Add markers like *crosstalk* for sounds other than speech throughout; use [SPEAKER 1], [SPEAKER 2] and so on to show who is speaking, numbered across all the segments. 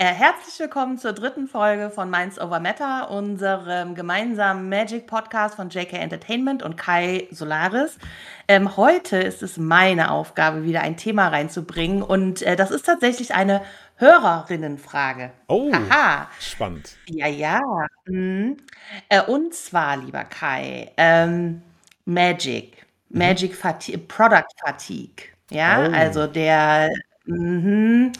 [SPEAKER 1] Äh, herzlich willkommen zur dritten Folge von Minds Over Matter, unserem gemeinsamen Magic Podcast von JK Entertainment und Kai Solaris. Ähm, heute ist es meine Aufgabe, wieder ein Thema reinzubringen und äh, das ist tatsächlich eine Hörerinnenfrage.
[SPEAKER 2] Oh, Haha. spannend.
[SPEAKER 1] Ja, ja. Mhm. Äh, und zwar, lieber Kai, ähm, Magic, mhm. Magic Fatigue, Product Fatigue. Ja, oh. also der. Mhm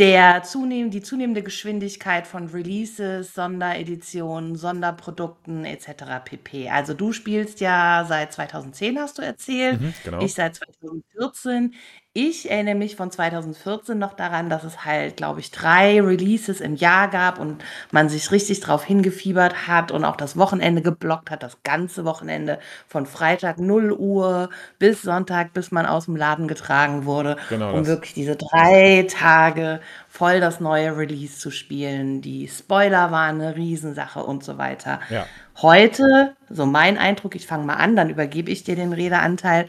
[SPEAKER 1] der zunehm die zunehmende Geschwindigkeit von Releases, Sondereditionen, Sonderprodukten etc. pp. Also du spielst ja seit 2010, hast du erzählt. Mhm, genau. Ich seit 2014. Ich erinnere mich von 2014 noch daran, dass es halt, glaube ich, drei Releases im Jahr gab und man sich richtig drauf hingefiebert hat und auch das Wochenende geblockt hat, das ganze Wochenende von Freitag 0 Uhr bis Sonntag, bis man aus dem Laden getragen wurde, genau um das. wirklich diese drei Tage voll das neue Release zu spielen. Die Spoiler waren eine Riesensache und so weiter. Ja. Heute, so mein Eindruck, ich fange mal an, dann übergebe ich dir den Redeanteil.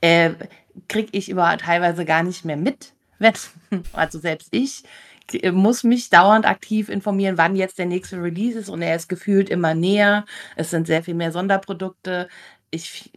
[SPEAKER 1] Äh, kriege ich über teilweise gar nicht mehr mit. *laughs* Also selbst ich muss mich dauernd aktiv informieren, wann jetzt der nächste Release ist und er ist gefühlt immer näher. Es sind sehr viel mehr Sonderprodukte. Ich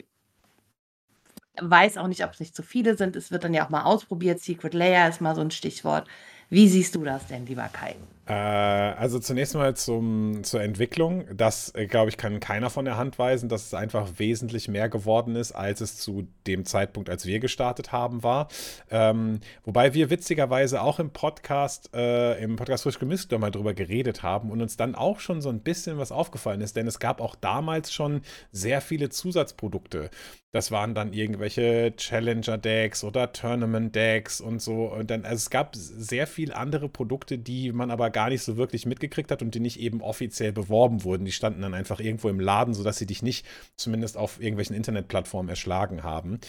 [SPEAKER 1] weiß auch nicht, ob es nicht zu viele sind. Es wird dann ja auch mal ausprobiert. Secret Layer ist mal so ein Stichwort. Wie siehst du das denn, lieber Kai?
[SPEAKER 2] Äh, also zunächst mal zum, zur Entwicklung. Das, äh, glaube ich, kann keiner von der Hand weisen, dass es einfach wesentlich mehr geworden ist, als es zu dem Zeitpunkt, als wir gestartet haben, war. Ähm, wobei wir witzigerweise auch im Podcast, äh, im Podcast Frisch gemischt mal drüber geredet haben und uns dann auch schon so ein bisschen was aufgefallen ist, denn es gab auch damals schon sehr viele Zusatzprodukte. Das waren dann irgendwelche Challenger-Decks oder Tournament-Decks und so. Und dann, also es gab sehr viele andere Produkte, die man aber gar nicht so wirklich mitgekriegt hat und die nicht eben offiziell beworben wurden. Die standen dann einfach irgendwo im Laden, sodass sie dich nicht zumindest auf irgendwelchen Internetplattformen erschlagen haben.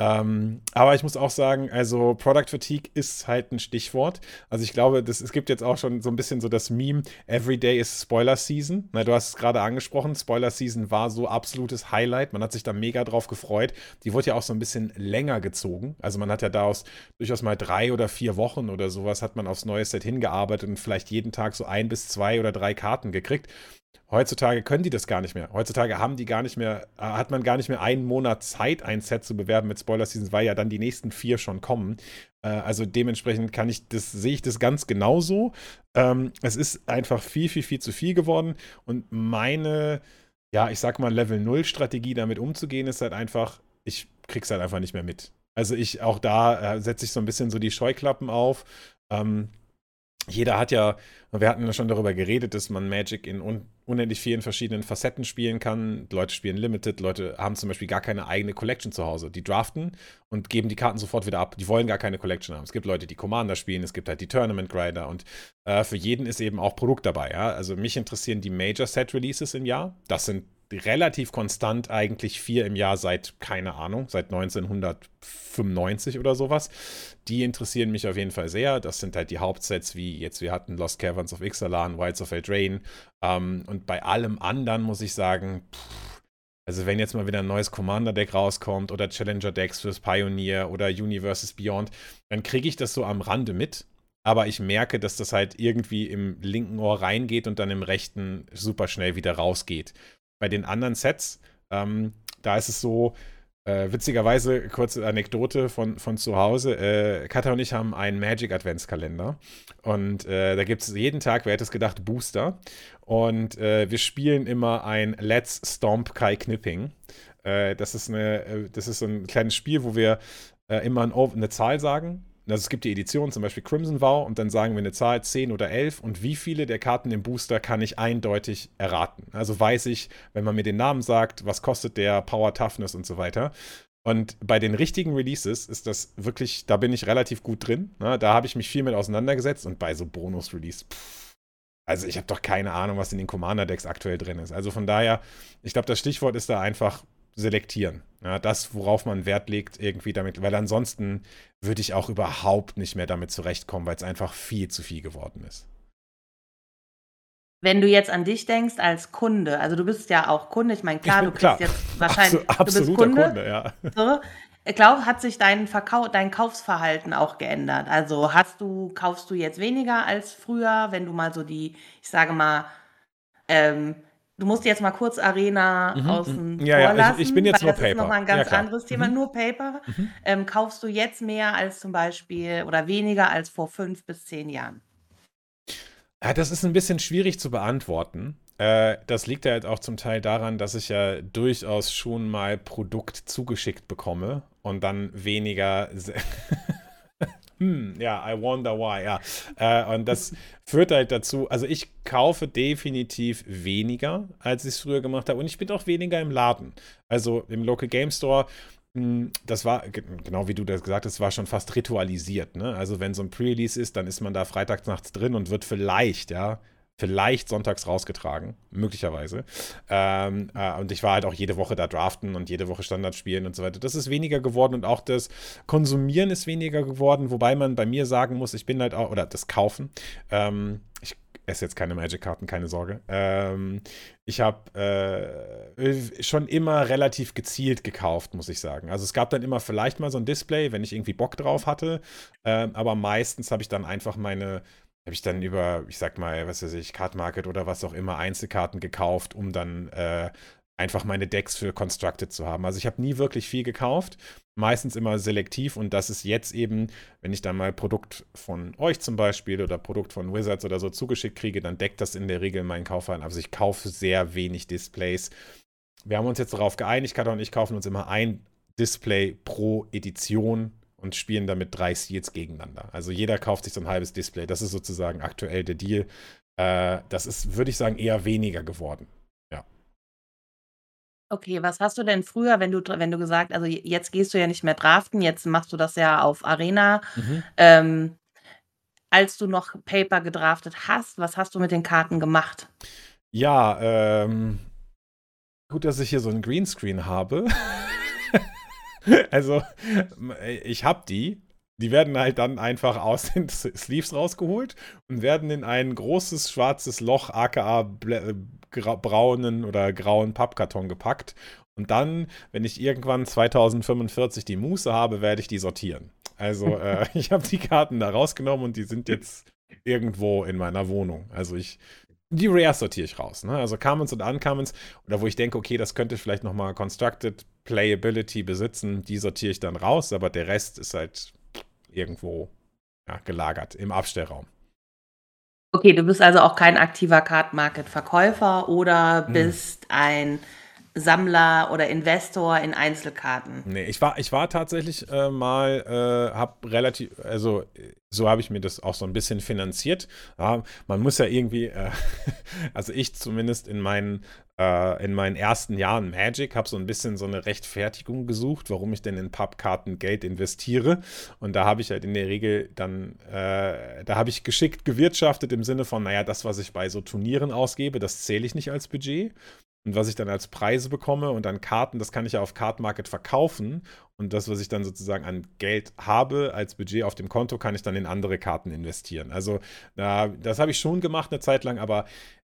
[SPEAKER 2] Ähm, aber ich muss auch sagen, also Product Fatigue ist halt ein Stichwort. Also ich glaube, das, es gibt jetzt auch schon so ein bisschen so das Meme, Everyday is Spoiler Season. Na, du hast es gerade angesprochen, Spoiler Season war so absolutes Highlight. Man hat sich da mega drauf gefreut. Die wurde ja auch so ein bisschen länger gezogen. Also man hat ja daraus durchaus mal drei oder vier Wochen oder sowas hat man aufs neue Set hingearbeitet und vielleicht jeden Tag so ein bis zwei oder drei Karten gekriegt. Heutzutage können die das gar nicht mehr. Heutzutage haben die gar nicht mehr, äh, hat man gar nicht mehr einen Monat Zeit, ein Set zu bewerben mit Spoiler Seasons, weil ja dann die nächsten vier schon kommen. Äh, also dementsprechend kann ich das, sehe ich das ganz genauso. Ähm, es ist einfach viel, viel, viel zu viel geworden. Und meine, ja, ich sag mal, Level 0 Strategie damit umzugehen, ist halt einfach, ich krieg's halt einfach nicht mehr mit. Also ich, auch da äh, setze ich so ein bisschen so die Scheuklappen auf. Ähm, jeder hat ja, wir hatten ja schon darüber geredet, dass man Magic in un unendlich vielen verschiedenen Facetten spielen kann. Leute spielen Limited, Leute haben zum Beispiel gar keine eigene Collection zu Hause. Die draften und geben die Karten sofort wieder ab. Die wollen gar keine Collection haben. Es gibt Leute, die Commander spielen, es gibt halt die Tournament Grinder und äh, für jeden ist eben auch Produkt dabei. Ja? Also mich interessieren die Major Set Releases im Jahr. Das sind relativ konstant eigentlich vier im Jahr seit, keine Ahnung, seit 1995 oder sowas. Die interessieren mich auf jeden Fall sehr. Das sind halt die Hauptsets, wie jetzt wir hatten Lost Caverns of Ixalan, Wilds of Eldraine. Ähm, und bei allem anderen muss ich sagen, pff, also wenn jetzt mal wieder ein neues Commander-Deck rauskommt oder Challenger-Decks fürs Pioneer oder Universes Beyond, dann kriege ich das so am Rande mit. Aber ich merke, dass das halt irgendwie im linken Ohr reingeht und dann im rechten super schnell wieder rausgeht. Bei den anderen Sets, ähm, da ist es so, äh, witzigerweise, kurze Anekdote von, von zu Hause. Äh, Katha und ich haben einen Magic Adventskalender. Und äh, da gibt es jeden Tag, wer hätte es gedacht, Booster. Und äh, wir spielen immer ein Let's Stomp Kai Knipping. Äh, das, ist eine, äh, das ist so ein kleines Spiel, wo wir immer eine Zahl sagen also es gibt die Edition, zum Beispiel Crimson Vow, und dann sagen wir eine Zahl 10 oder 11 und wie viele der Karten im Booster kann ich eindeutig erraten. Also weiß ich, wenn man mir den Namen sagt, was kostet der, Power, Toughness und so weiter. Und bei den richtigen Releases ist das wirklich, da bin ich relativ gut drin. Ne? Da habe ich mich viel mit auseinandergesetzt und bei so Bonus-Release, also ich habe doch keine Ahnung, was in den Commander-Decks aktuell drin ist. Also von daher, ich glaube, das Stichwort ist da einfach selektieren. Ja, das, worauf man Wert legt, irgendwie damit, weil ansonsten würde ich auch überhaupt nicht mehr damit zurechtkommen, weil es einfach viel zu viel geworden ist.
[SPEAKER 1] Wenn du jetzt an dich denkst als Kunde, also du bist ja auch Kunde, ich meine, klar, du klar. jetzt wahrscheinlich,
[SPEAKER 2] Absolut, du bist Kunde, Kunde
[SPEAKER 1] ja. So, Ich glaube, hat sich dein Verkau dein Kaufsverhalten auch geändert? Also, hast du kaufst du jetzt weniger als früher, wenn du mal so die ich sage mal, ähm, du musst jetzt mal kurz Arena
[SPEAKER 2] Mhm,
[SPEAKER 1] außen
[SPEAKER 2] mhm. Ja,
[SPEAKER 1] vor
[SPEAKER 2] ja, ich ich bin
[SPEAKER 1] lassen,
[SPEAKER 2] jetzt
[SPEAKER 1] weil
[SPEAKER 2] nur
[SPEAKER 1] das ist noch
[SPEAKER 2] Paper.
[SPEAKER 1] mal 'n
[SPEAKER 2] Ja,
[SPEAKER 1] ganz
[SPEAKER 2] klar.
[SPEAKER 1] anderes Thema,
[SPEAKER 2] Mhm.
[SPEAKER 1] nur Paper.
[SPEAKER 2] Mhm.
[SPEAKER 1] Ähm, kaufst du jetzt mehr als zum Beispiel oder weniger als vor 5 bis 10 Jahren?
[SPEAKER 2] Ja, das ist ein bisschen schwierig zu beantworten. Äh, das liegt ja halt auch zum Teil daran, dass ich ja durchaus schon mal Produkt zugeschickt bekomme und dann weniger *laughs* Hm, ja, I wonder why, ja. Äh, und das *laughs* führt halt dazu also, ich kaufe definitiv weniger, als ich's früher gemacht habe und ich bin auch weniger im Laden. Also, im Local Game Store, hm, das war genau wie du das gesagt hast, war schon fast ritualisiert, ne? Also, wenn so 'n Pre-Release ist, dann ist man da freitags nachts drin und wird vielleicht, ja vielleicht sonntags rausgetragen, möglicherweise. Ähm, äh, und ich war halt auch jede Woche da draften und jede Woche Standard spielen und so weiter. Das ist weniger geworden und auch das Konsumieren ist weniger geworden, wobei man bei mir sagen muss, ich bin halt auch, oder das Kaufen, ähm, ich esse jetzt keine Magic-Karten, keine Sorge. Ähm, ich habe äh, schon immer relativ gezielt gekauft, muss ich sagen. Also es gab dann immer vielleicht mal so ein Display, wenn ich irgendwie Bock drauf hatte, ähm, aber meistens habe ich dann einfach meine habe ich dann über, ich sag mal, was weiß ich, Card Market oder was auch immer, Einzelkarten gekauft, um dann äh, einfach meine Decks für Constructed zu haben. Also ich habe nie wirklich viel gekauft, meistens immer selektiv und das ist jetzt eben, wenn ich dann mal Produkt von euch zum Beispiel oder Produkt von Wizards oder so zugeschickt kriege, dann deckt das in der Regel meinen Kaufverhalten. Also ich kaufe sehr wenig Displays. Wir haben uns jetzt darauf geeinigt, Katar und ich kaufen uns immer ein Display pro Edition und spielen damit drei Seals gegeneinander. Also jeder kauft sich so ein halbes Display. Das ist sozusagen aktuell der Deal. Äh, das ist, würde ich sagen, eher weniger geworden. Ja.
[SPEAKER 1] Okay, was hast du denn früher, wenn du wenn du gesagt also jetzt gehst du ja nicht mehr draften, jetzt machst du das ja auf Arena.
[SPEAKER 2] Mhm.
[SPEAKER 1] Ähm, als du noch Paper gedraftet hast, was hast du mit den Karten gemacht?
[SPEAKER 2] Ja, ähm, gut, dass ich hier so ein Greenscreen habe. *laughs* *laughs* Also, ich habe die. Die werden halt dann einfach aus den *laughs* Sleeves rausgeholt und werden in ein großes schwarzes Loch, aka braunen oder grauen Pappkarton gepackt. Und dann, wenn ich irgendwann 2045 die Muße habe, werde ich die sortieren. Also, *laughs* äh, ich habe die Karten da rausgenommen und die sind jetzt irgendwo in meiner Wohnung. Also ich die Rares sortiere ich raus. Ne? Also Commons und Uncommons, oder wo ich denke, okay, das könnte vielleicht nochmal Constructed Playability besitzen, die sortiere ich dann raus, aber der Rest ist halt irgendwo ja, gelagert im Abstellraum.
[SPEAKER 1] Okay, du bist also auch kein aktiver Card Market Verkäufer oder
[SPEAKER 2] Hm.
[SPEAKER 1] bist ein Sammler oder Investor in Einzelkarten?
[SPEAKER 2] Nee, ich war, ich war tatsächlich äh, mal, äh, hab relativ, also so habe ich mir das auch so ein bisschen finanziert. Ja, man muss ja irgendwie, äh, *laughs* also ich zumindest in meinen, äh, in meinen ersten Jahren Magic habe so ein bisschen so eine Rechtfertigung gesucht, warum ich denn in Pappkarten Geld investiere. Und da habe ich halt in der Regel dann, äh, da habe ich geschickt gewirtschaftet im Sinne von, naja, das, was ich bei so Turnieren ausgebe, das zähle ich nicht als Budget. Und was ich dann als Preise bekomme und dann Karten, das kann ich ja auf Card Market verkaufen. Und das, was ich dann sozusagen an Geld habe als Budget auf dem Konto, kann ich dann in andere Karten investieren. Also da, das habe ich schon gemacht eine Zeit lang, aber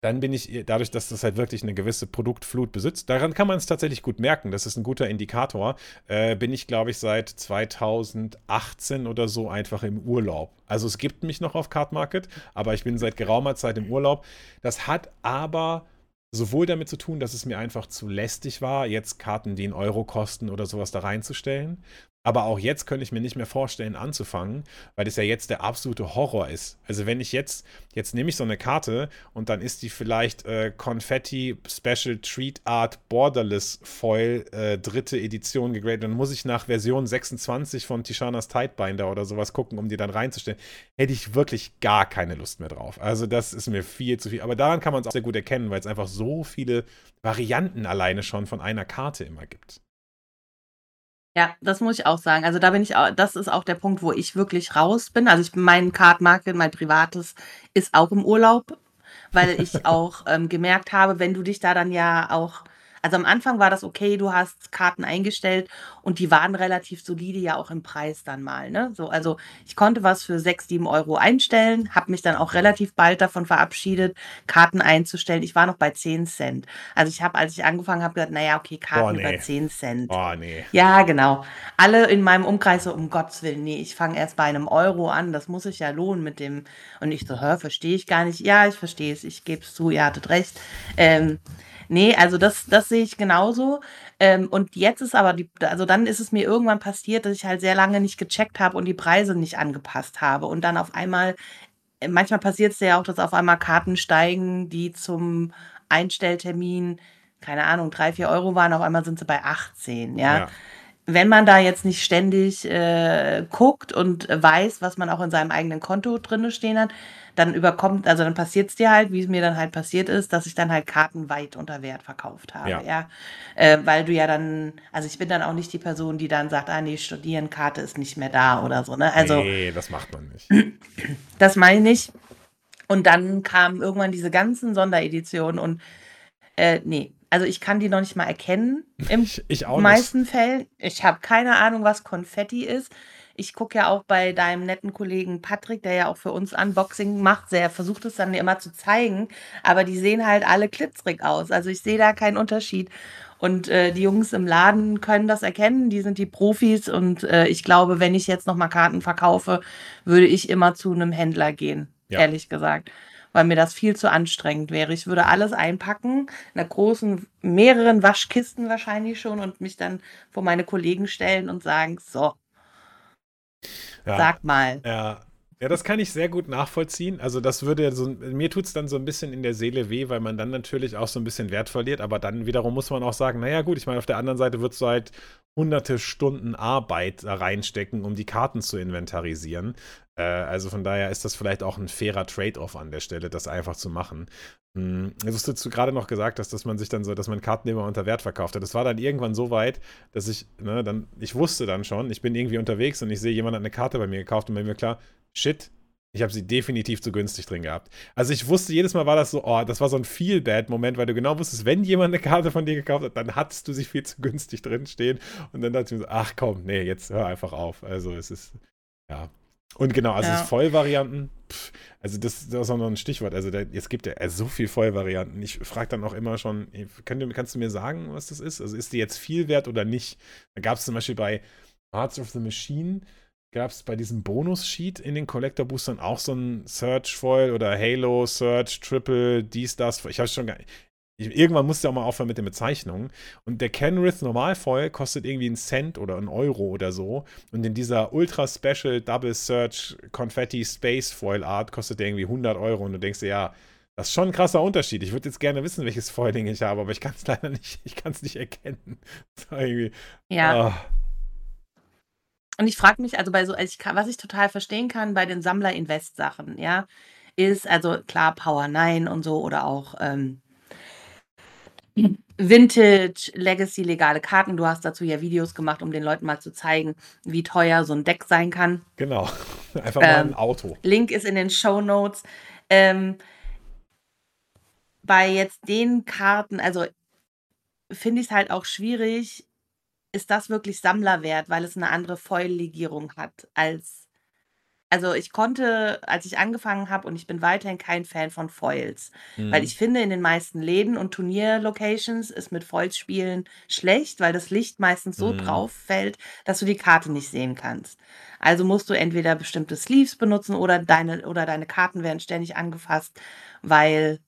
[SPEAKER 2] dann bin ich, dadurch, dass das halt wirklich eine gewisse Produktflut besitzt, daran kann man es tatsächlich gut merken, das ist ein guter Indikator, äh, bin ich, glaube ich, seit 2018 oder so einfach im Urlaub. Also es gibt mich noch auf Card Market, aber ich bin seit geraumer Zeit im Urlaub. Das hat aber sowohl damit zu tun, dass es mir einfach zu lästig war, jetzt Karten, die einen Euro kosten oder sowas da reinzustellen. Aber auch jetzt könnte ich mir nicht mehr vorstellen, anzufangen, weil das ja jetzt der absolute Horror ist. Also wenn ich jetzt, jetzt nehme ich so eine Karte und dann ist die vielleicht äh, Confetti Special Treat Art Borderless Foil äh, dritte Edition gegradet, dann muss ich nach Version 26 von Tishanas Tidebinder oder sowas gucken, um die dann reinzustellen. Hätte ich wirklich gar keine Lust mehr drauf. Also das ist mir viel zu viel. Aber daran kann man es auch sehr gut erkennen, weil es einfach so viele Varianten alleine schon von einer Karte immer gibt.
[SPEAKER 1] Ja, das muss ich auch sagen. Also, da bin ich au das ist auch der Punkt, wo ich wirklich raus bin. Also, ich mein Card Market, mein privates, ist auch im Urlaub, weil ich *laughs* auch, ähm, gemerkt habe, wenn du dich da dann ja auch Also am Anfang war das okay, du hast Karten eingestellt und die waren relativ solide ja auch im Preis dann mal. Ne? So, also ich konnte was für 6, 7 Euro einstellen, habe mich dann auch relativ bald davon verabschiedet, Karten einzustellen. Ich war noch bei 10 Cent. Also ich habe, als ich angefangen habe, gesagt, naja, okay, Karten über
[SPEAKER 2] nee.
[SPEAKER 1] 10 Cent.
[SPEAKER 2] Oh, nee.
[SPEAKER 1] Ja, genau. Alle in meinem Umkreis so, um Gottes Willen, nee, ich fange erst bei einem Euro an, das muss sich ja lohnen mit dem. Und ich so, hör, verstehe ich gar nicht. Ja, ich verstehe es, ich gebe es zu, ihr hattet recht. Ähm, nee, also das, das sehe ich genauso. Ähm, und jetzt ist aber die, also dann ist es mir irgendwann passiert, dass ich halt sehr lange nicht gecheckt habe und die Preise nicht angepasst habe. Und dann auf einmal, äh, manchmal passiert es ja auch, dass auf einmal Karten steigen, die zum Einstelltermin, keine Ahnung, drei, vier Euro waren, auf einmal sind sie bei 18, ja.
[SPEAKER 2] Ja.
[SPEAKER 1] Wenn man da jetzt nicht ständig äh, guckt und weiß, was man auch in seinem eigenen Konto drinne stehen hat, dann überkommt, also dann passiert es dir halt, wie es mir dann halt passiert ist, dass ich dann halt Karten weit unter Wert verkauft habe,
[SPEAKER 2] Ja.
[SPEAKER 1] ja. Äh, weil du ja dann, also ich bin dann auch nicht die Person, die dann sagt, ah nee, studieren, Karte ist nicht mehr da oder so, ne? Also
[SPEAKER 2] nee, das macht man nicht. *clears throat*
[SPEAKER 1] das meine ich. Und dann kamen irgendwann diese ganzen Sondereditionen und äh, nee, also ich kann die noch nicht mal erkennen im
[SPEAKER 2] Ich, ich auch nicht.
[SPEAKER 1] meisten Fällen. Ich habe keine Ahnung, was Konfetti ist. Ich gucke ja auch bei deinem netten Kollegen Patrick, der ja auch für uns Unboxing macht, der versucht es dann immer zu zeigen, aber die sehen halt alle klitzrig aus. Also ich sehe da keinen Unterschied. Und äh, die Jungs im Laden können das erkennen, die sind die Profis und äh, ich glaube, wenn ich jetzt nochmal Karten verkaufe, würde ich immer zu einem Händler gehen,
[SPEAKER 2] Ja.
[SPEAKER 1] ehrlich gesagt. Weil mir das viel zu anstrengend wäre. Ich würde alles einpacken, in einer großen, mehreren Waschkisten wahrscheinlich schon und mich dann vor meine Kollegen stellen und sagen, so,
[SPEAKER 2] Ja.
[SPEAKER 1] sag mal.
[SPEAKER 2] Ja. Ja, das kann ich sehr gut nachvollziehen. Also das würde so, mir tut es dann so ein bisschen in der Seele weh, weil man dann natürlich auch so ein bisschen Wert verliert, aber dann wiederum muss man auch sagen, naja gut, ich meine, auf der anderen Seite würdest du halt hunderte Stunden Arbeit reinstecken, um die Karten zu inventarisieren. Äh, also von daher ist das vielleicht auch ein fairer Trade-off an der Stelle, das einfach zu machen. Hm, hast du gerade noch gesagt, dass, dass man sich dann so, dass man Karten immer unter Wert verkauft hat. Das war dann irgendwann so weit, dass ich, ne, dann, ich wusste dann schon, ich bin irgendwie unterwegs und ich sehe, jemand hat eine Karte bei mir gekauft und bei mir klar, shit, ich habe sie definitiv zu günstig drin gehabt. Also ich wusste, jedes Mal war das so, oh, das war so ein Feel-Bad-Moment, weil du genau wusstest, wenn jemand eine Karte von dir gekauft hat, dann hattest du sie viel zu günstig drin stehen. Und dann dachte ich mir so, ach komm, nee, jetzt hör einfach auf. Also es ist, ja. Und genau, also
[SPEAKER 1] Ja.
[SPEAKER 2] Vollvarianten, pff, also das, das ist auch noch ein Stichwort. Also da, es gibt ja äh, so viel Vollvarianten. Ich frage dann auch immer schon, könnt kannst du mir sagen, was das ist? Also ist die jetzt viel wert oder nicht? Da gab es zum Beispiel bei Hearts of the Machine, gab es bei diesem Bonus-Sheet in den Collector-Boostern auch so ein Search-Foil oder Halo, Search, Triple, dies, das. Ich habe schon gar ich, Irgendwann musste ja auch mal aufhören mit den Bezeichnungen. Und der Kenrith Normalfoil kostet irgendwie einen Cent oder einen Euro oder so. Und in dieser Ultra Special Double Search Confetti Space Foil Art kostet der irgendwie 100 Euro. Und du denkst dir, ja, das ist schon ein krasser Unterschied. Ich würde jetzt gerne wissen, welches Foiling ich habe, aber ich kann es *laughs* leider nicht, ich kann es nicht erkennen. *laughs*
[SPEAKER 1] Ja.
[SPEAKER 2] ah,
[SPEAKER 1] Und ich frage mich, also bei so, also ich kann, was ich total verstehen kann bei den Sammler-Invest-Sachen, ja, ist, also klar, Power 9 und so oder auch ähm, Vintage, Legacy, legale Karten. Du hast dazu ja Videos gemacht, um den Leuten mal zu zeigen, wie teuer so ein Deck sein kann.
[SPEAKER 2] genau. *laughs* Einfach mal ein
[SPEAKER 1] Ähm,
[SPEAKER 2] Auto.
[SPEAKER 1] Link ist in den Show Notes. Ähm, bei jetzt den Karten, also finde ich es halt auch schwierig, ist das wirklich Sammlerwert, weil es eine andere Foil-Legierung hat als. Also ich konnte, als ich angefangen habe, und ich bin weiterhin kein Fan von Foils, weil
[SPEAKER 2] Mhm.
[SPEAKER 1] ich finde, in den meisten Läden und Turnierlocations ist mit Foils spielen schlecht, weil das Licht meistens so
[SPEAKER 2] Mhm.
[SPEAKER 1] drauf fällt, dass du die Karte nicht sehen kannst. Also musst du entweder bestimmte Sleeves benutzen oder deine, oder deine Karten werden ständig angefasst, weil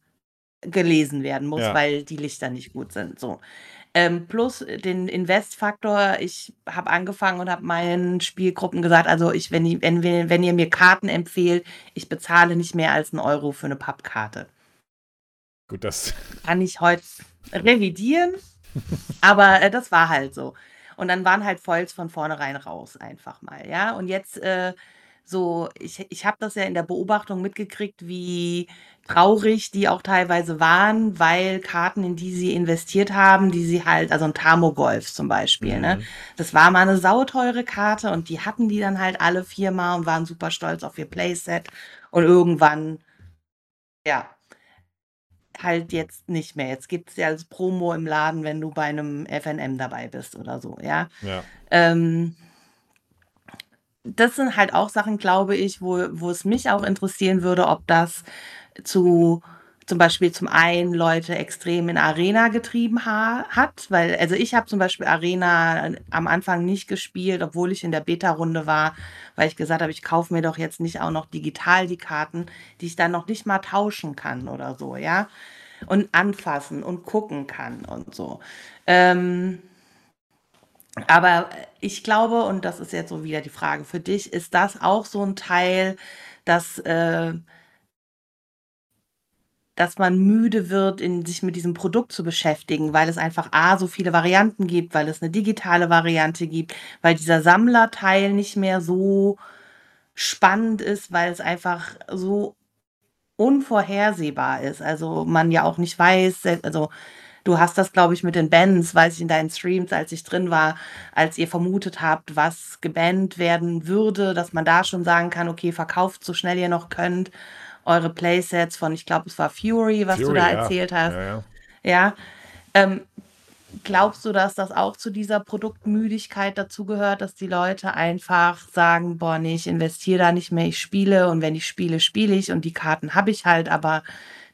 [SPEAKER 1] gelesen werden muss,
[SPEAKER 2] Ja.
[SPEAKER 1] weil die Lichter nicht gut sind. So. Ähm, plus den Invest-Faktor, ich habe angefangen und habe meinen Spielgruppen gesagt, also ich, wenn, die, wenn, wenn ihr mir Karten empfehlt, ich bezahle nicht mehr als einen Euro für eine Pappkarte.
[SPEAKER 2] Gut, das. *laughs*
[SPEAKER 1] Kann ich heute revidieren, aber äh, das war halt so. Und dann waren halt Foils von vornherein raus, einfach mal, ja. Und jetzt äh, so, ich, ich habe das ja in der Beobachtung mitgekriegt, wie traurig die auch teilweise waren, weil Karten, in die sie investiert haben, die sie halt, also ein Tamogolf zum Beispiel, ne?
[SPEAKER 2] Mhm.
[SPEAKER 1] Das war mal eine sauteure Karte und die hatten die dann halt alle viermal und waren super stolz auf ihr Playset. Und irgendwann, ja, halt jetzt nicht mehr. Jetzt gibt es ja als Promo im Laden, wenn du bei einem FNM dabei bist oder so, ja.
[SPEAKER 2] Ja.
[SPEAKER 1] Ähm, das sind halt auch Sachen, glaube ich, wo, wo es mich auch interessieren würde, ob das zu zum Beispiel zum einen Leute extrem in Arena getrieben ha hat, weil also ich habe zum Beispiel Arena am Anfang nicht gespielt, obwohl ich in der Beta-Runde war, weil ich gesagt habe, ich kaufe mir doch jetzt nicht auch noch digital die Karten, die ich dann noch nicht mal tauschen kann oder so, ja, und anfassen und gucken kann und so. Ähm, aber ich glaube, und das ist jetzt so wieder die Frage für dich, ist das auch so ein Teil, dass äh, dass man müde wird, in sich mit diesem Produkt zu beschäftigen, weil es einfach A, so viele Varianten gibt, weil es eine digitale Variante gibt, weil dieser Sammlerteil nicht mehr so spannend ist, weil es einfach so unvorhersehbar ist. Also man ja auch nicht weiß, also du hast das, glaube ich, mit den Bands, weiß ich in deinen Streams, als ich drin war, als ihr vermutet habt, was gebannt werden würde, dass man da schon sagen kann, okay, verkauft so schnell ihr noch könnt eure Playsets von, ich glaube, es war Fury, was Fury, du da ja. erzählt hast. Ja. ja. ja. Ähm, glaubst du, dass das auch zu dieser Produktmüdigkeit dazugehört, dass die Leute einfach sagen, boah, nee, ich investiere da nicht mehr, ich spiele und wenn ich spiele, spiele ich und die Karten habe ich halt, aber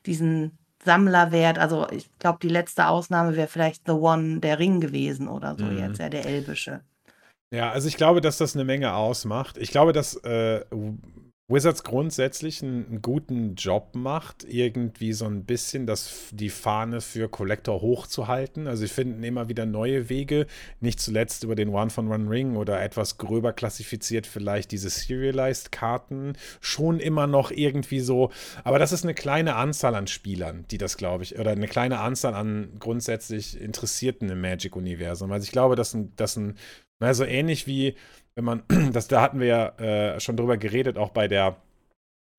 [SPEAKER 1] diesen Sammlerwert, also ich glaube, die letzte Ausnahme wäre vielleicht The One, der Ring gewesen oder so mhm. jetzt, ja, der Elbische.
[SPEAKER 2] Ja, also ich glaube, dass das eine Menge ausmacht. Ich glaube, dass äh, Wizards grundsätzlich einen, einen, guten Job macht, irgendwie so ein bisschen das, die Fahne für Collector hochzuhalten. Also, sie finden immer wieder neue Wege, nicht zuletzt über den One von One Ring oder etwas gröber klassifiziert vielleicht diese Serialized-Karten. Schon immer noch irgendwie so, aber das ist eine kleine Anzahl an Spielern, die das, glaube ich, oder eine kleine Anzahl an grundsätzlich Interessierten im Magic-Universum. Also, ich glaube, dass ein, dass ein, na, so ähnlich wie wenn man, *clears throat* das, da hatten wir ja äh, schon drüber geredet, auch bei der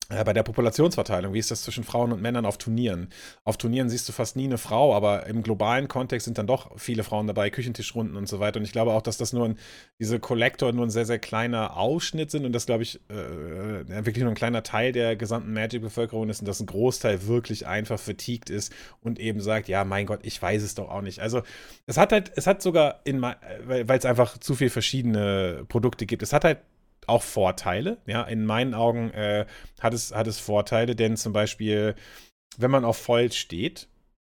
[SPEAKER 2] bei der Populationsverteilung, wie ist das zwischen Frauen und Männern auf Turnieren? Auf Turnieren siehst du fast nie eine Frau, aber im globalen Kontext sind dann doch viele Frauen dabei, Küchentischrunden und so weiter. Und ich glaube auch, dass das nur ein, diese Collector nur ein sehr, sehr kleiner Ausschnitt sind und das, glaube ich, äh, wirklich nur ein kleiner Teil der gesamten Magic-Bevölkerung ist und dass ein Großteil wirklich einfach vertiegt ist und eben sagt, ja, mein Gott, ich weiß es doch auch nicht. Also es hat halt, es hat sogar in, weil es einfach zu viele verschiedene Produkte gibt, es hat halt auch Vorteile. Ja, in meinen Augen äh, hat, es, hat es Vorteile, denn zum Beispiel, wenn man auf Foils steht,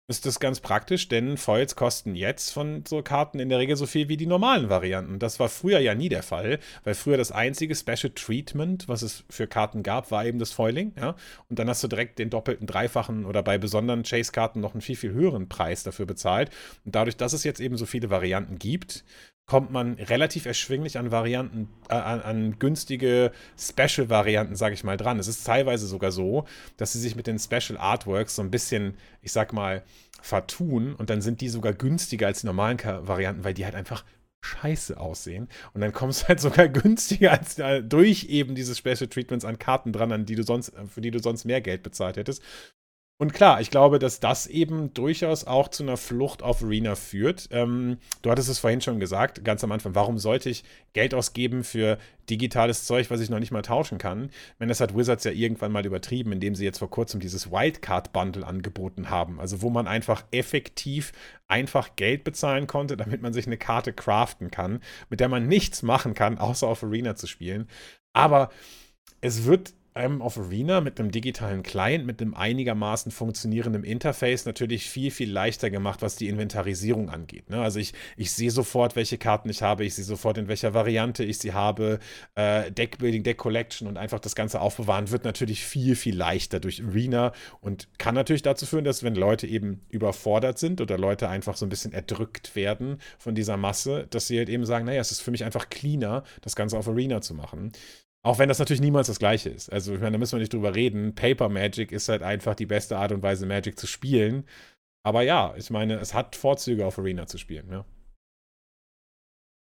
[SPEAKER 2] ist das ganz praktisch, denn Foils kosten jetzt von so Karten in der Regel so viel wie die normalen Varianten. Das war früher ja nie der Fall, weil früher das einzige Special Treatment, was es für Karten gab, war eben das Foiling. Ja? Und dann hast du direkt den doppelten, dreifachen oder bei besonderen Chase-Karten noch einen viel, viel höheren Preis dafür bezahlt. Und dadurch, dass es jetzt eben so viele Varianten gibt, kommt man relativ erschwinglich an Varianten, äh, an, an, günstige Special-Varianten, sage ich mal, dran. Es ist teilweise sogar so, dass sie sich mit den Special Artworks so ein bisschen, ich sag mal, vertun und dann sind die sogar günstiger als die normalen Varianten, weil die halt einfach scheiße aussehen. Und dann kommst du halt sogar *laughs* günstiger als äh, durch eben diese Special Treatments an Karten dran, an die du sonst, für die du sonst mehr Geld bezahlt hättest. Und klar, ich glaube, dass das eben durchaus auch zu einer Flucht auf Arena führt. Ähm, du hattest es vorhin schon gesagt, ganz am Anfang, warum sollte ich Geld ausgeben für digitales Zeug, was ich noch nicht mal tauschen kann? Wenn das hat Wizards ja irgendwann mal übertrieben, indem sie jetzt vor kurzem dieses Wildcard-Bundle angeboten haben. Also wo man einfach effektiv einfach Geld bezahlen konnte, damit man sich eine Karte craften kann, mit der man nichts machen kann, außer auf Arena zu spielen. Aber es wird einem auf Arena mit einem digitalen Client, mit einem einigermaßen funktionierenden Interface natürlich viel, viel leichter gemacht, was die Inventarisierung angeht. Ne? Also ich, ich sehe sofort, welche Karten ich habe, ich sehe sofort, in welcher Variante ich sie habe. Äh, Deckbuilding, Deck Collection und einfach das Ganze aufbewahren wird natürlich viel, viel leichter durch Arena und kann natürlich dazu führen, dass wenn Leute eben überfordert sind oder Leute einfach so ein bisschen erdrückt werden von dieser Masse, dass sie halt eben sagen, naja, es ist für mich einfach cleaner, das Ganze auf Arena zu machen. Auch wenn das natürlich niemals das Gleiche ist. Also, ich meine, da müssen wir nicht drüber reden. Paper Magic ist halt einfach die beste Art und Weise, Magic zu spielen. Aber ja, ich meine, es hat Vorzüge, auf Arena zu spielen, ja.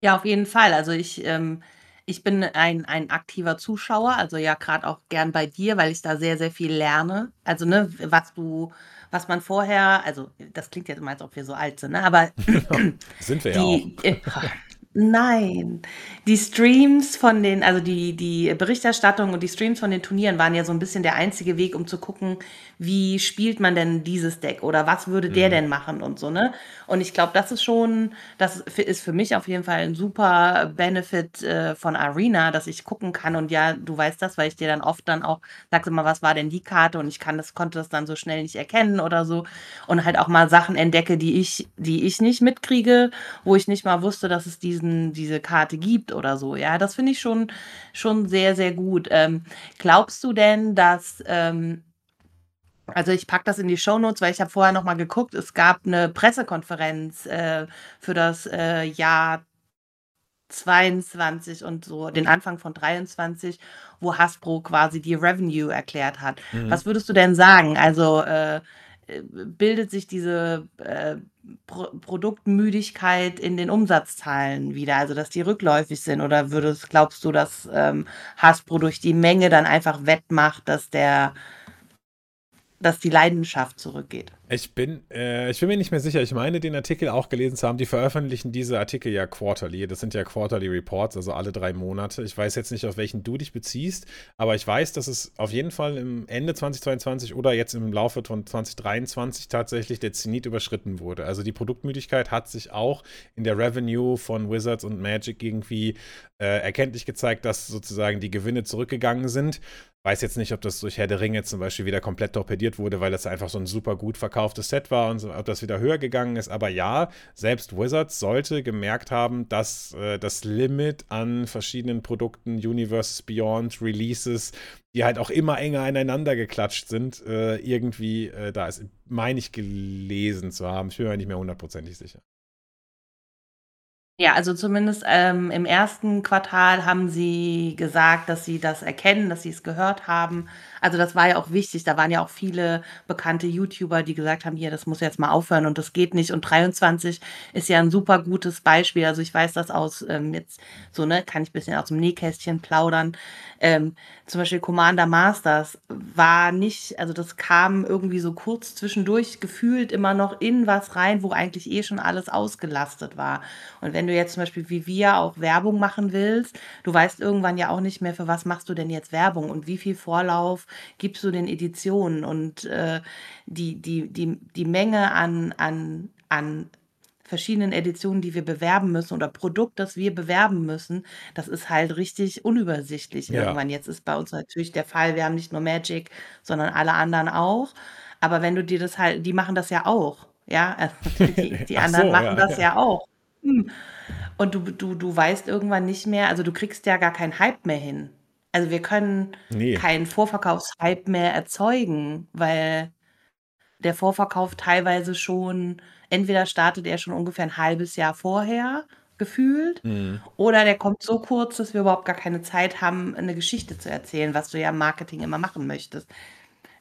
[SPEAKER 1] Ja, auf jeden Fall. Also ich, ähm, ich bin ein, ein aktiver Zuschauer, also ja, gerade auch gern bei dir, weil ich da sehr, sehr viel lerne. Also, ne, was du, was man vorher, also das klingt jetzt immer, als ob wir so alt sind, ne? Aber *laughs*
[SPEAKER 2] sind wir ja auch. *laughs*
[SPEAKER 1] Nein. Die Streams von den also die die Berichterstattung und die Streams von den Turnieren waren ja so 'n bisschen der einzige Weg, um zu gucken, wie spielt man denn dieses Deck oder was würde der
[SPEAKER 2] Mhm.
[SPEAKER 1] denn machen und so, ne? Und ich glaube, das ist schon das f ist für mich auf jeden Fall 'n super Benefit, äh, von Arena, dass ich gucken kann und ja, du weißt das, weil ich dir dann oft dann auch sage: „Sag mal, was war denn die Karte?“ Und ich kann das konnte das dann so schnell nicht erkennen oder so und halt auch mal Sachen entdecke, die ich die ich nicht mitkriege, wo ich nicht mal wusste, dass es diesen diese Karte gibt oder so. Ja, das finde ich schon schon sehr, sehr gut. Ähm, glaubst du denn, dass, ähm also, ich packe das in die Shownotes, weil ich habe vorher noch mal geguckt. Es gab 'ne Pressekonferenz, äh, für das, äh, Jahr 22 und so den Anfang von 23, wo Hasbro quasi die Revenue erklärt hat.
[SPEAKER 2] Mhm.
[SPEAKER 1] Was würdest du denn sagen? Also, äh, bildet sich diese, äh, Pro Produktmüdigkeit in den Umsatzzahlen wieder, also, dass die rückläufig sind oder würdest glaubst du, dass, ähm, Hasbro durch die Menge dann einfach wettmacht, dass der dass die Leidenschaft zurückgeht?
[SPEAKER 2] Ich bin, äh, ich bin mir nicht mehr sicher. Ich meine, den Artikel auch gelesen zu haben. Die veröffentlichen diese Artikel ja quarterly. Das sind ja quarterly Reports, also alle drei Monate. Ich weiß jetzt nicht, auf welchen du dich beziehst, aber ich weiß, dass es auf jeden Fall im Ende 2022 oder jetzt im Laufe von 2023 tatsächlich der Zenit überschritten wurde. Also die Produktmüdigkeit hat sich auch in der Revenue von Wizards und Magic irgendwie äh, erkenntlich gezeigt, dass sozusagen die Gewinne zurückgegangen sind. Weiß jetzt nicht, ob das durch Herr der Ringe zum Beispiel wieder komplett torpediert wurde, weil das einfach so ein super gut verkauftes Set war und so, ob das wieder höher gegangen ist. Aber ja, selbst Wizards sollte gemerkt haben, dass äh, das Limit an verschiedenen Produkten, Universes Beyond, Releases, die halt auch immer enger aneinander geklatscht sind, äh, irgendwie äh, da ist, meine ich gelesen zu haben. Ich bin mir nicht mehr hundertprozentig sicher.
[SPEAKER 1] Ja, also zumindest, ähm, im ersten Quartal haben sie gesagt, dass sie das erkennen, dass sie's gehört haben. Also, das war ja auch wichtig. Da waren ja auch viele bekannte YouTuber, die gesagt haben: „Hier, das muss jetzt mal aufhören und das geht nicht.“ Und 23 ist ja 'n super gutes Beispiel. Also, ich weiß das aus, ähm, jetzt so, ne, kann ich bisschen aus'm Nähkästchen plaudern. Ähm, zum Beispiel Commander Masters war nicht also, das kam irgendwie so kurz zwischendurch gefühlt immer noch in was rein, wo eigentlich eh schon alles ausgelastet war. Und wenn du jetzt zum Beispiel wie wir auch Werbung machen willst, du weißt irgendwann ja auch nicht mehr, für was machst du denn jetzt Werbung und wie viel Vorlauf gibst du den Editionen und, äh, die die die die Menge an an an verschiedenen Editionen, die wir bewerben müssen oder Produkt, das wir bewerben müssen, das ist halt richtig unübersichtlich
[SPEAKER 2] Ja.
[SPEAKER 1] irgendwann. Jetzt ist bei uns natürlich der Fall, wir haben nicht nur Magic, sondern alle anderen auch. Aber wenn du dir das halt die machen das ja auch, ja? *laughs* Also, die *laughs* die anderen
[SPEAKER 2] so,
[SPEAKER 1] machen
[SPEAKER 2] ja,
[SPEAKER 1] das
[SPEAKER 2] ja.
[SPEAKER 1] ja auch. Mhm. Und du du du weißt irgendwann nicht mehr also, du kriegst ja gar keinen Hype mehr hin. Also, wir können
[SPEAKER 2] Ne.
[SPEAKER 1] keinen Vorverkaufshype mehr erzeugen, weil der Vorverkauf teilweise schon entweder startet er schon ungefähr 'n 1/2 Jahr vorher gefühlt
[SPEAKER 2] Mhm.
[SPEAKER 1] oder der kommt so kurz, dass wir überhaupt gar keine Zeit haben, 'ne Geschichte zu erzählen, was du ja im Marketing immer machen möchtest.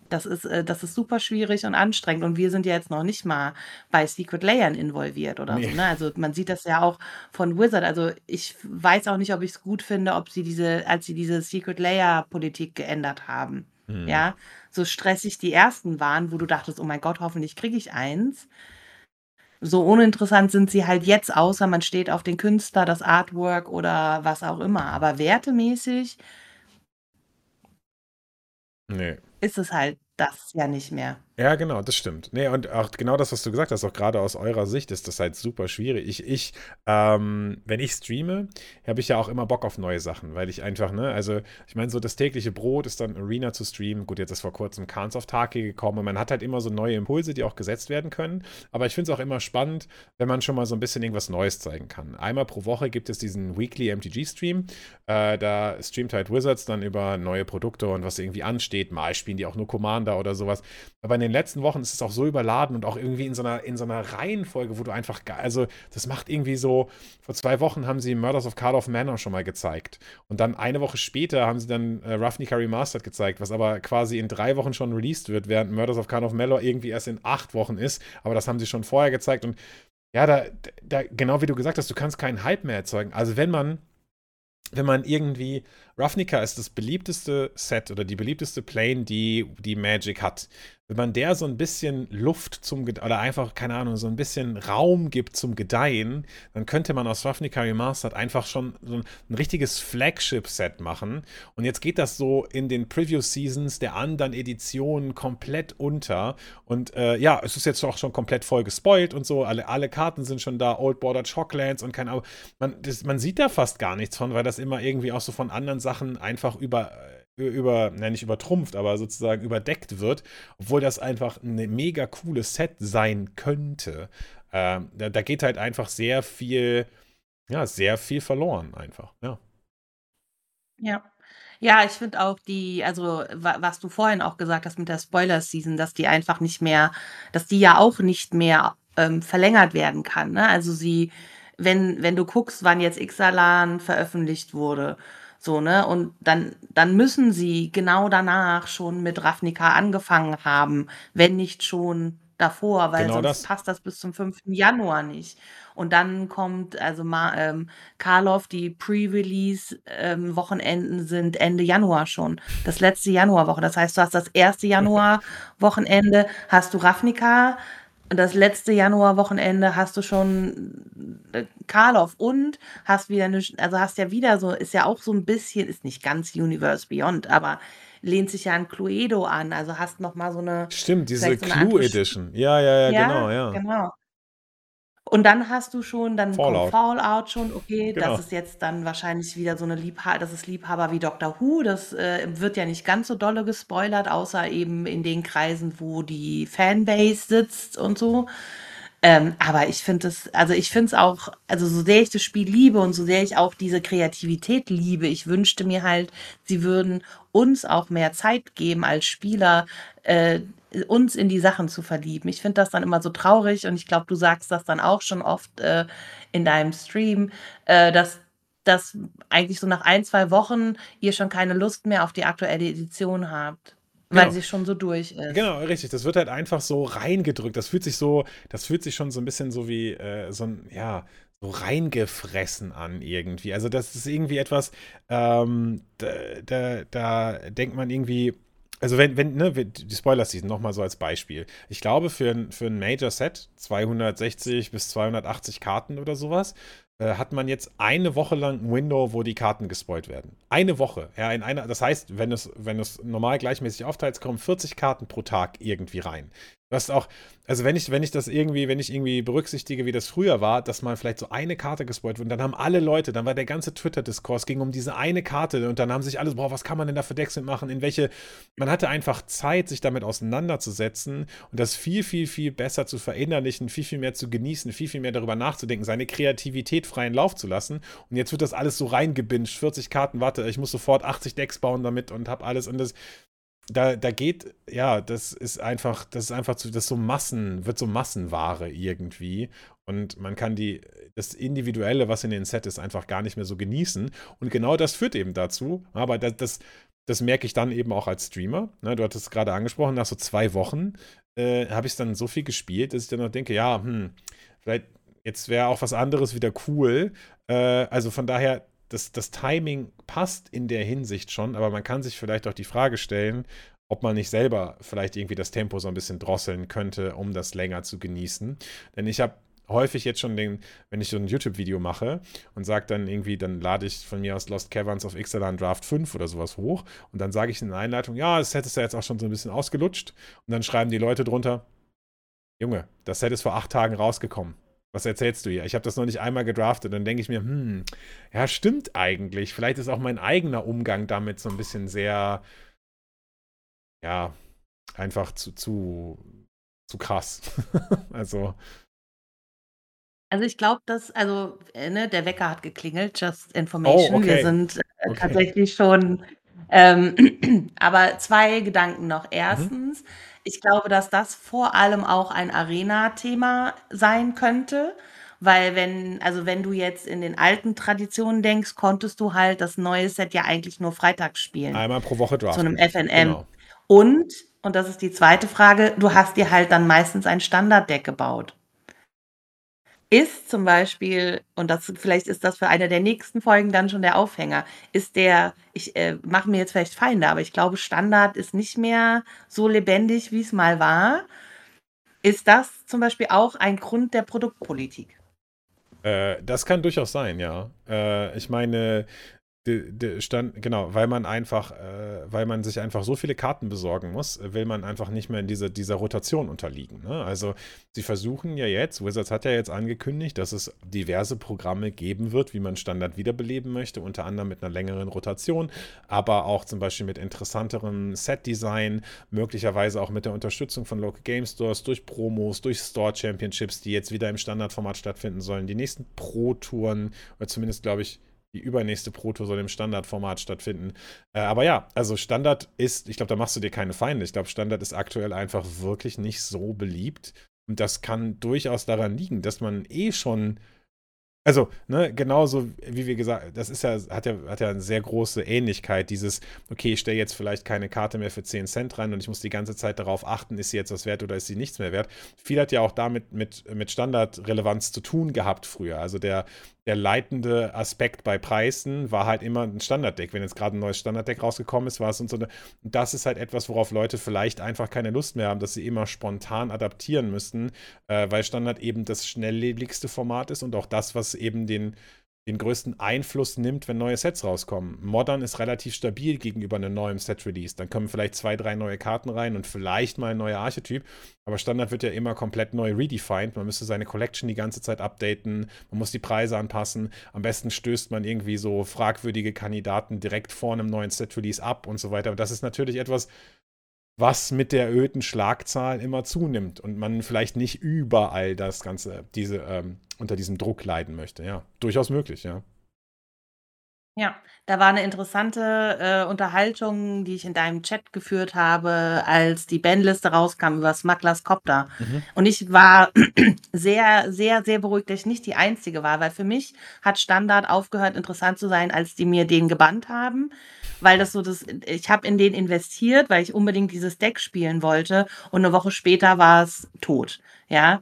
[SPEAKER 1] Das ist äh, das ist super schwierig und anstrengend und wir sind ja jetzt noch nicht mal bei Secret Layern involviert oder so,
[SPEAKER 2] Ne.
[SPEAKER 1] ne? Also, man sieht das ja auch von Wizard. Also, ich weiß auch nicht, ob ich's gut finde, ob sie diese als sie diese Secret Layer Politik geändert haben,
[SPEAKER 2] Mhm.
[SPEAKER 1] ja? So stressig die ersten waren, wo du dachtest: „Oh mein Gott, hoffentlich kriege ich eins.“ So uninteressant sind sie halt jetzt, außer man steht auf den Künstler, das Artwork oder was auch immer. Aber wertemäßig
[SPEAKER 2] Ne.
[SPEAKER 1] Ist es halt das ja nicht mehr.
[SPEAKER 2] Ja, genau, das stimmt. Ne, und auch genau das, was du gesagt hast, auch grade aus eurer Sicht ist das halt super schwierig. Ich ich ähm, wenn ich streame, habe ich ja auch immer Bock auf neue Sachen, weil ich einfach, ne also, ich meine, so das tägliche Brot ist dann Arena zu streamen. Gut, jetzt ist vor Kurzem Khans of Tarkir gekommen und man hat halt immer so neue Impulse, die auch gesetzt werden können. Aber ich finde es auch immer spannend, wenn man schon mal so 'n bisschen irgendwas Neues zeigen kann. Einmal pro Woche gibt es diesen Weekly MTG-Stream. Äh, da streamt halt Wizards dann über neue Produkte und was irgendwie ansteht. Mal spielen die auch nur Commander oder so was. Aber in den letzten Wochen ist es auch so überladen und auch irgendwie in so 'ner in so 'ner Reihenfolge, wo du einfach also, das macht irgendwie so vor 2 Wochen haben sie Murders of Cardiff Manor schon mal gezeigt. Und dann eine Woche später haben sie dann, äh, Ravnica Remastered gezeigt, was aber quasi in 3 Wochen schon released wird, während Murders of Cardiff Malor irgendwie erst in 8 Wochen ist. Aber das haben sie schon vorher gezeigt und ja, da da genau wie du gesagt hast, du kannst keinen Hype mehr erzeugen. Also, wenn man wenn man irgendwie Ravnica ist das beliebteste Set oder die beliebteste Plane, die die Magic hat. Wenn man der so ein bisschen Luft zum oder einfach, keine Ahnung, so ein bisschen Raum gibt zum Gedeihen, dann könnte man aus Ravnica Remastered einfach schon so ein, ein richtiges Flagship-Set machen. Und jetzt geht das so in den Preview-Seasons der anderen Editionen komplett unter. Und äh, ja, es ist jetzt auch schon komplett voll gespoilt und so. Alle, alle Karten sind schon da, Old Border Shocklands und keine Ahnung. Man, das, man sieht da fast gar nichts von, weil das immer irgendwie auch so von anderen Sachen einfach über über, nein, nicht übertrumpft, aber sozusagen überdeckt wird, obwohl das einfach ein mega cooles Set sein könnte. Ähm, da, da, geht halt einfach sehr viel, ja, sehr viel verloren einfach, ja.
[SPEAKER 1] Ja. Ja, ich finde auch die, also was du vorhin auch gesagt hast mit der Spoiler-Season, dass die einfach nicht mehr, dass die ja auch nicht mehr ähm, verlängert werden kann. Ne? Also sie, wenn, wenn du guckst, wann jetzt Ixalan veröffentlicht wurde so, ne? Und dann, dann müssen sie genau danach schon mit Ravnica angefangen haben, wenn nicht schon davor, weil
[SPEAKER 2] Genau
[SPEAKER 1] sonst
[SPEAKER 2] das.
[SPEAKER 1] passt das bis zum 5. Januar nicht. Und dann kommt, also Ma ähm, Karloff, die Pre-Release-Wochenenden ähm, sind Ende Januar schon. Das letzte Januarwoche. Das heißt, du hast das erste *laughs* Januar-Wochenende, hast du Ravnica, das letzte Januarwochenende hast du schon äh, Karloff und hast wieder eine, also hast ja wieder so, ist ja auch so ein bisschen, ist nicht ganz Universe Beyond, aber lehnt sich ja an Cluedo an, also hast noch mal so eine,
[SPEAKER 2] Stimmt, diese so Clue Edition. Ja, ja, ja, ja, genau, ja.
[SPEAKER 1] Genau. Und dann hast du schon, dann
[SPEAKER 2] Fallout.
[SPEAKER 1] kommt Fallout schon, okay,
[SPEAKER 2] Genau.
[SPEAKER 1] das ist jetzt dann wahrscheinlich wieder so eine Liebhaber, das ist Liebhaber wie Doctor Who, das äh, wird ja nicht ganz so dolle gespoilert, außer eben in den Kreisen, wo die Fanbase sitzt und so. Ähm, aber ich finde es, also ich finde es auch, also so sehr ich das Spiel liebe und so sehr ich auch diese Kreativität liebe, ich wünschte mir halt, sie würden uns auch mehr Zeit geben als Spieler, äh, uns in die Sachen zu verlieben. Ich finde das dann immer so traurig und ich glaube, du sagst das dann auch schon oft äh, in deinem Stream, äh, dass dass eigentlich so nach ein, zwei Wochen ihr schon keine Lust mehr auf die aktuelle Edition habt. Weil
[SPEAKER 2] Genau.
[SPEAKER 1] sie schon so durch ist.
[SPEAKER 2] Genau, richtig. Das wird halt einfach so reingedrückt. Das fühlt sich so, das fühlt sich schon so ein bisschen so wie äh, so ein, ja, so reingefressen an irgendwie. Also das ist irgendwie etwas, ähm, da, da, da denkt man irgendwie, also wenn, wenn, ne, die Spoiler-Season nochmal so als Beispiel. Ich glaube, für ein, für ein Major-Set, 260 bis 280 Karten oder sowas, äh, hat man jetzt eine Woche lang ein Window, wo die Karten gespoilt werden. Eine Woche. Ja, in einer, das heißt, wenn es, wenn es normal gleichmäßig aufteilt, kommen 40 Karten pro Tag irgendwie rein. Du hast auch, also wenn ich, wenn ich das irgendwie, wenn ich irgendwie berücksichtige, wie das früher war, dass man vielleicht so eine Karte gespoilt wird und dann haben alle Leute, dann war der ganze Twitter-Diskurs ging um diese eine Karte und dann haben sich alle, boah, was kann man denn da für Decks mitmachen, in welche, man hatte einfach Zeit, sich damit auseinanderzusetzen und das viel, viel, viel besser zu verinnerlichen, viel, viel mehr zu genießen, viel, viel mehr darüber nachzudenken, seine Kreativität freien Lauf zu lassen. Und jetzt wird das alles so reingebinged, 40 Karten, warte, ich muss sofort 80 Decks bauen damit und hab alles. Und das, da, da geht, ja, das ist einfach, das ist einfach zu, das so Massen, wird so Massenware irgendwie. Und man kann die, das Individuelle, was in den Set ist, einfach gar nicht mehr so genießen. Und genau das führt eben dazu. Aber das, das, das merke ich dann eben auch als Streamer. Ne, du hattest es gerade angesprochen, nach so zwei Wochen äh, habe ich dann so viel gespielt, dass ich dann noch denke, ja, hm, vielleicht jetzt wäre auch was anderes wieder cool. Äh, also von daher, das, das Timing passt in der Hinsicht schon, aber man kann sich vielleicht auch die Frage stellen, ob man nicht selber vielleicht irgendwie das Tempo so ein bisschen drosseln könnte, um das länger zu genießen. Denn ich habe häufig jetzt schon den, wenn ich so ein YouTube-Video mache und sage dann irgendwie, dann lade ich von mir aus Lost Caverns auf Ixalan Draft 5 oder sowas hoch und dann sage ich in der Einleitung, ja, das ist ja jetzt auch schon so ein bisschen ausgelutscht und dann schreiben die Leute drunter, Junge, das Set ist vor acht Tagen rausgekommen. Was erzählst du hier? Ich habe das noch nicht einmal gedraftet. Dann denke ich mir, hm, ja, stimmt eigentlich. Vielleicht ist auch mein eigener Umgang damit so ein bisschen sehr, ja, einfach zu, zu, zu krass. *laughs* also.
[SPEAKER 1] Also ich glaube, dass, also, äh, ne, der Wecker hat geklingelt, just information.
[SPEAKER 2] Oh, okay.
[SPEAKER 1] Wir sind äh,
[SPEAKER 2] okay.
[SPEAKER 1] tatsächlich schon, ähm, *clears throat* aber zwei Gedanken noch.
[SPEAKER 2] Mhm.
[SPEAKER 1] Erstens, mhm. Ich glaube, dass das vor allem auch ein Arena-Thema sein könnte. Weil wenn, also wenn du jetzt in den alten Traditionen denkst, konntest du halt das neue Set ja eigentlich nur freitags spielen.
[SPEAKER 2] Einmal pro Woche draften.
[SPEAKER 1] Zu einem FNM. Genau. Und, und das ist die zweite Frage, du hast dir halt dann meistens ein Standarddeck gebaut. Ist zum Beispiel, und das vielleicht ist das für eine der nächsten Folgen dann schon der Aufhänger, ist der, ich äh, mache mir jetzt vielleicht Feinde, aber ich glaube, Standard ist nicht mehr so lebendig, wie es mal war. Ist das zum Beispiel auch ein Grund der Produktpolitik?
[SPEAKER 2] Äh, das kann durchaus sein, ja. Äh, ich meine, De, de stand, genau, weil man einfach, äh, weil man sich einfach so viele Karten besorgen muss, will man einfach nicht mehr in diese, dieser Rotation unterliegen. Ne? Also sie versuchen ja jetzt, Wizards hat ja jetzt angekündigt, dass es diverse Programme geben wird, wie man Standard wiederbeleben möchte, unter anderem mit einer längeren Rotation, aber auch zum Beispiel mit interessanterem Set-Design, möglicherweise auch mit der Unterstützung von Local Game Stores, durch Promos, durch Store Championships, die jetzt wieder im Standardformat stattfinden sollen. Die nächsten Pro-Touren, oder zumindest glaube ich, die übernächste Proto soll im Standardformat stattfinden. Äh, aber ja, also Standard ist, ich glaube, da machst du dir keine Feinde. Ich glaube, Standard ist aktuell einfach wirklich nicht so beliebt. Und das kann durchaus daran liegen, dass man eh schon also, ne, genauso wie wir gesagt, das ist ja, hat ja, hat ja eine sehr große Ähnlichkeit, dieses, okay, ich stelle jetzt vielleicht keine Karte mehr für 10 Cent rein und ich muss die ganze Zeit darauf achten, ist sie jetzt was wert oder ist sie nichts mehr wert. Viel hat ja auch damit mit, mit Standardrelevanz zu tun gehabt früher. Also der, der leitende Aspekt bei Preisen war halt immer ein Standarddeck. Wenn jetzt gerade ein neues Standarddeck rausgekommen ist, war es und so eine. Und das ist halt etwas, worauf Leute vielleicht einfach keine Lust mehr haben, dass sie immer spontan adaptieren müssen, äh, weil Standard eben das schnelllebigste Format ist und auch das, was eben den den größten Einfluss nimmt, wenn neue Sets rauskommen. Modern ist relativ stabil gegenüber einem neuen Set-Release. Dann kommen vielleicht zwei, drei neue Karten rein und vielleicht mal ein neuer Archetyp. Aber Standard wird ja immer komplett neu redefined. Man müsste seine Collection die ganze Zeit updaten. Man muss die Preise anpassen. Am besten stößt man irgendwie so fragwürdige Kandidaten direkt vor einem neuen Set-Release ab und so weiter. Und das ist natürlich etwas, was mit der erhöhten Schlagzahl immer zunimmt und man vielleicht nicht überall das Ganze, diese, ähm, unter diesem Druck leiden möchte. Ja, durchaus möglich, ja.
[SPEAKER 1] Ja, da war eine interessante, äh, Unterhaltung, die ich in deinem Chat geführt habe, als die Bandliste rauskam über Smugglers Copter. Mhm. Und ich war *clears throat* sehr, sehr, sehr beruhigt, dass ich nicht die Einzige war, weil für mich hat Standard aufgehört, interessant zu sein, als die mir den gebannt haben weil das so das, ich habe in den investiert, weil ich unbedingt dieses Deck spielen wollte und eine Woche später war es tot. Ja,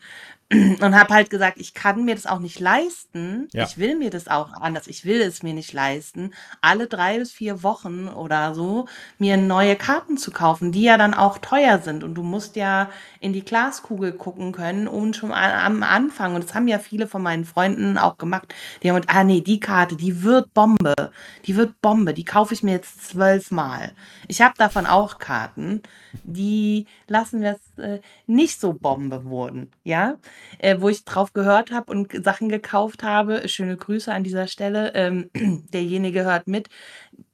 [SPEAKER 1] *clears throat* und habe halt gesagt, ich kann mir das auch nicht leisten. Ja. Ich will mir das auch anders. Ich will es mir nicht leisten, alle drei bis vier Wochen oder so mir neue Karten zu kaufen, die ja dann auch teuer sind. Und du musst ja in die Glaskugel gucken können und schon am Anfang. Und das haben ja viele von meinen Freunden auch gemacht. Die haben gesagt, ah nee, die Karte, die wird Bombe. Die wird Bombe. Die kaufe ich mir jetzt zwölfmal. Ich habe davon auch Karten, die lassen wir es äh, nicht so Bombe wurden. Ja äh, wo ich drauf gehört habe und Sachen gekauft habe. Schöne Grüße an dieser Stelle. Ähm, *clears throat* derjenige hört mit.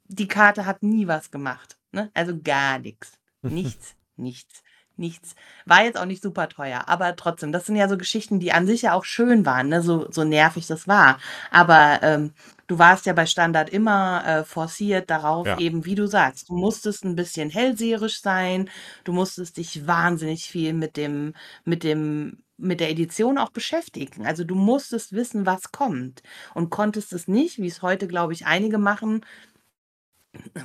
[SPEAKER 1] Die Karte hat nie was gemacht. Ne? Also gar nichts. *laughs* Nichts, nichts nichts. War jetzt auch nicht super teuer, aber trotzdem, das sind ja so Geschichten, die an sich ja auch schön waren, ne? so, so nervig das war. Aber ähm, du warst ja bei Standard immer äh, forciert darauf, ja. eben wie du sagst, du musstest ein bisschen hellseherisch sein, du musstest dich wahnsinnig viel mit dem, mit dem, mit der Edition auch beschäftigen. Also du musstest wissen, was kommt und konntest es nicht, wie es heute, glaube ich, einige machen,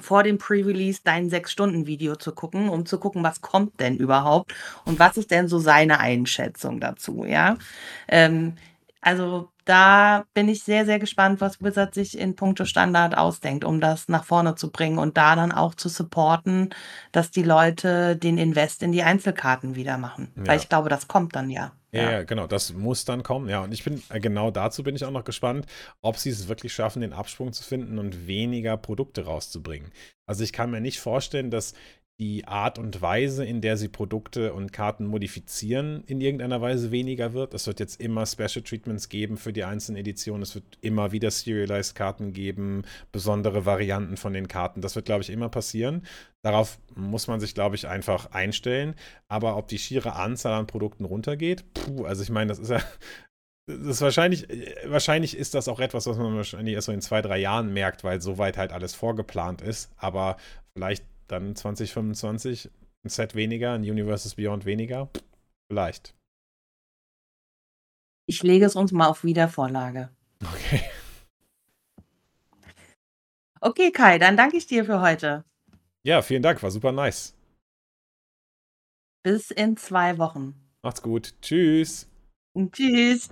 [SPEAKER 1] vor dem Pre-Release dein Sechs-Stunden-Video zu gucken, um zu gucken, was kommt denn überhaupt und was ist denn so seine Einschätzung dazu, ja. Ähm, also da bin ich sehr, sehr gespannt, was Wizard sich in puncto Standard ausdenkt, um das nach vorne zu bringen und da dann auch zu supporten, dass die Leute den Invest in die Einzelkarten wieder machen. Ja. Weil ich glaube, das kommt dann ja.
[SPEAKER 2] Ja, ja, genau, das muss dann kommen. Ja, und ich bin, äh, genau dazu bin ich auch noch gespannt, ob sie es wirklich schaffen, den Absprung zu finden und weniger Produkte rauszubringen. Also ich kann mir nicht vorstellen, dass die Art und Weise, in der sie Produkte und Karten modifizieren, in irgendeiner Weise weniger wird. Es wird jetzt immer Special Treatments geben für die einzelnen Editionen. Es wird immer wieder Serialized Karten geben, besondere Varianten von den Karten. Das wird, glaube ich, immer passieren. Darauf muss man sich, glaube ich, einfach einstellen. Aber ob die schiere Anzahl an Produkten runtergeht, puh, also ich meine, das ist ja das ist wahrscheinlich, wahrscheinlich ist das auch etwas, was man wahrscheinlich erst so in zwei, drei Jahren merkt, weil soweit halt alles vorgeplant ist. Aber vielleicht dann 2025 ein Set weniger, ein Universes Beyond weniger. Vielleicht.
[SPEAKER 1] Ich lege es uns mal auf Wiedervorlage.
[SPEAKER 2] Okay.
[SPEAKER 1] Okay, Kai, dann danke ich dir für heute.
[SPEAKER 2] Ja, vielen Dank, war super nice.
[SPEAKER 1] Bis in zwei Wochen.
[SPEAKER 2] Macht's gut. Tschüss.
[SPEAKER 1] Tschüss.